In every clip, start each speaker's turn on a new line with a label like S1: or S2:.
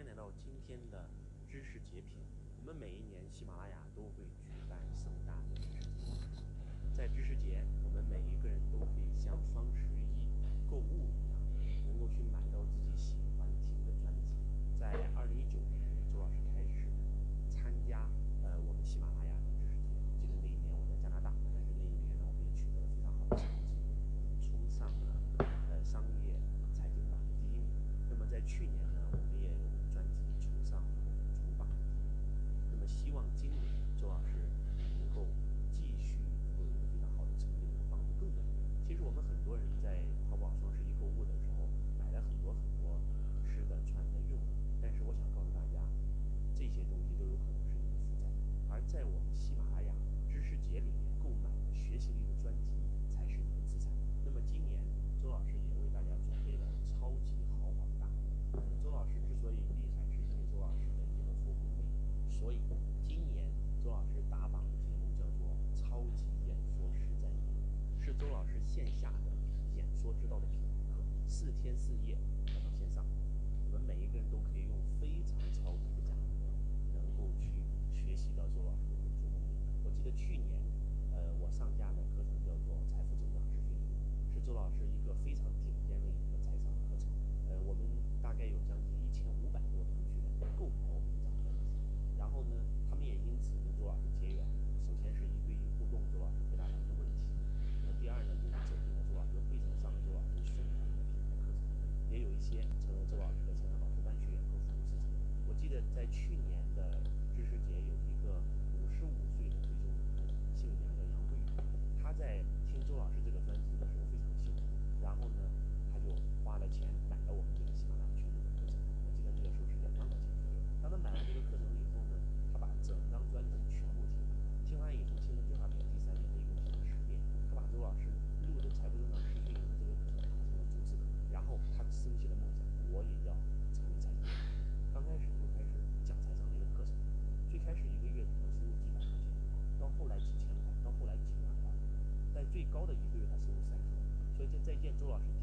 S1: 欢迎来到今天的知识节品。我们每一年喜马拉雅都会举办盛大的知识节，在知识节，我们每一个人都可以像双十一购物一样，能够去买到自己喜欢听的专辑。在二零一九年，周老师开始参加呃我们喜马拉雅的知识节，记得那一年我在加拿大，但是那一年呢，我们也取得了非常好的成绩，冲上了呃商业财经榜的第一名。那么在去年。在去年的知识节有一个见周老师。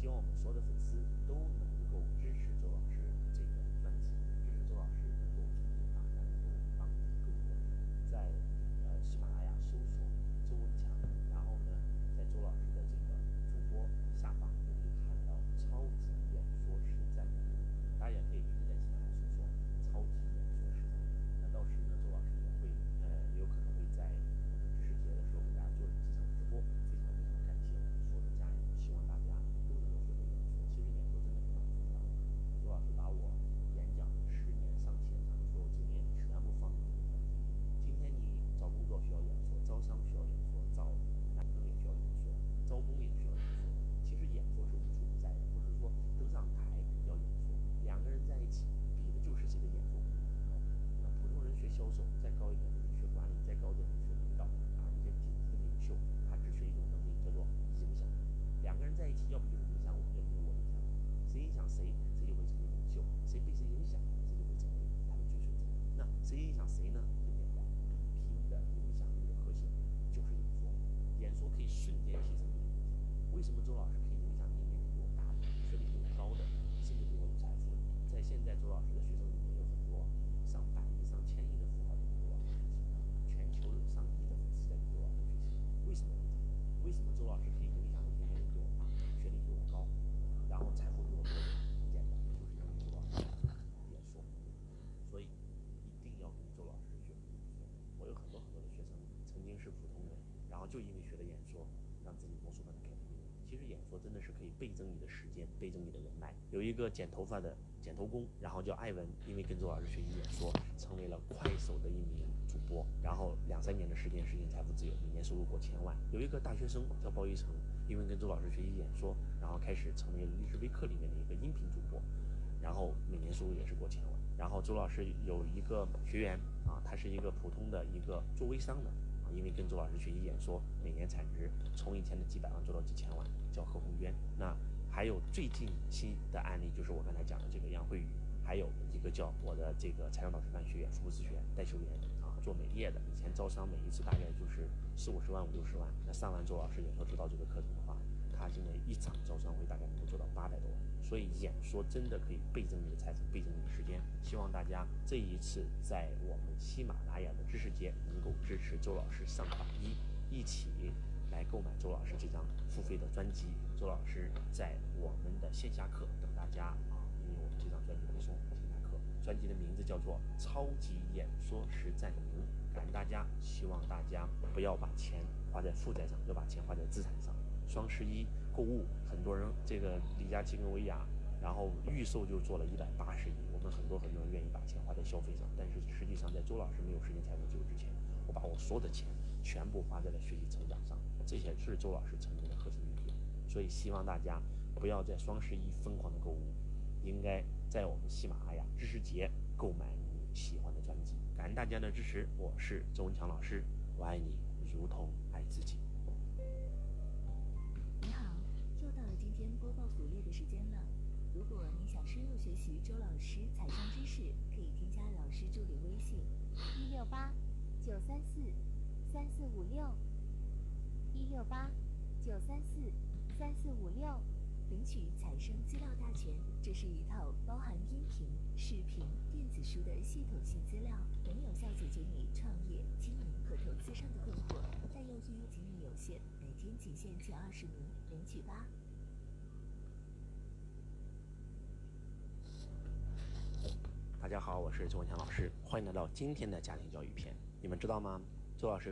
S1: 希望我们所有的粉丝都能够支持周老师。为什么坐牢呀可以倍增你的时间，倍增你的人脉。有一个剪头发的剪头工，然后叫艾文，因为跟周老师学习演说，成为了快手的一名主播，然后两三年的时间实现财富自由，每年收入过千万。有一个大学生叫包一成，因为跟周老师学习演说，然后开始成为励志微课里面的一个音频主播，然后每年收入也是过千万。然后周老师有一个学员啊，他是一个普通的一个做微商的，因为跟周老师学习演说，每年产值从以前的几百万做到几千万，叫何红娟。那还有最近期的案例，就是我刚才讲的这个杨慧宇，还有一个叫我的这个财商导师班学员、服务咨询员、代修员啊，做美业的，以前招商每一次大概就是四五十万、五六十万，那上完周老师演说指导这个课程的话，他现在一场招商会大概能够做到八百多万。所以演说真的可以倍增你的财富，倍增你的时间。希望大家这一次在我们喜马拉雅的知识节能够支持周老师上榜一，一起来购买周老师这张付费的专辑。周老师在我们的线下课等大家啊，因为我们这张专辑会送线下课，专辑的名字叫做《超级演说实战营》。感谢大家，希望大家不要把钱花在负债上，要把钱花在资产上。双十一购物，很多人这个李佳琦跟薇娅，然后预售就做了一百八十亿。我们很多很多人愿意把钱花在消费上，但是实际上在周老师没有时间财富自由之前，我把我所有的钱全部花在了学习成长上，这些是周老师成功的核心秘诀。所以希望大家不要在双十一疯狂的购物，应该在我们喜马拉雅知识节购买你喜欢的专辑。感恩大家的支持，我是周文强老师，我爱你如同
S2: 时间了。如果你想深入学习周老师财商知识，可以添加老师助理微信：一六八九三四三四五六一六八九三四三四五六，领取财商资料大全。这是一套包含音频、视频、电子书的系统性资料，能有效解决你创业、经营和投资上的困惑。但由于精力有限，每天仅限前二十名，领取吧。
S1: 大家好，我是周文强老师，欢迎来到今天的家庭教育篇。你们知道吗？周老师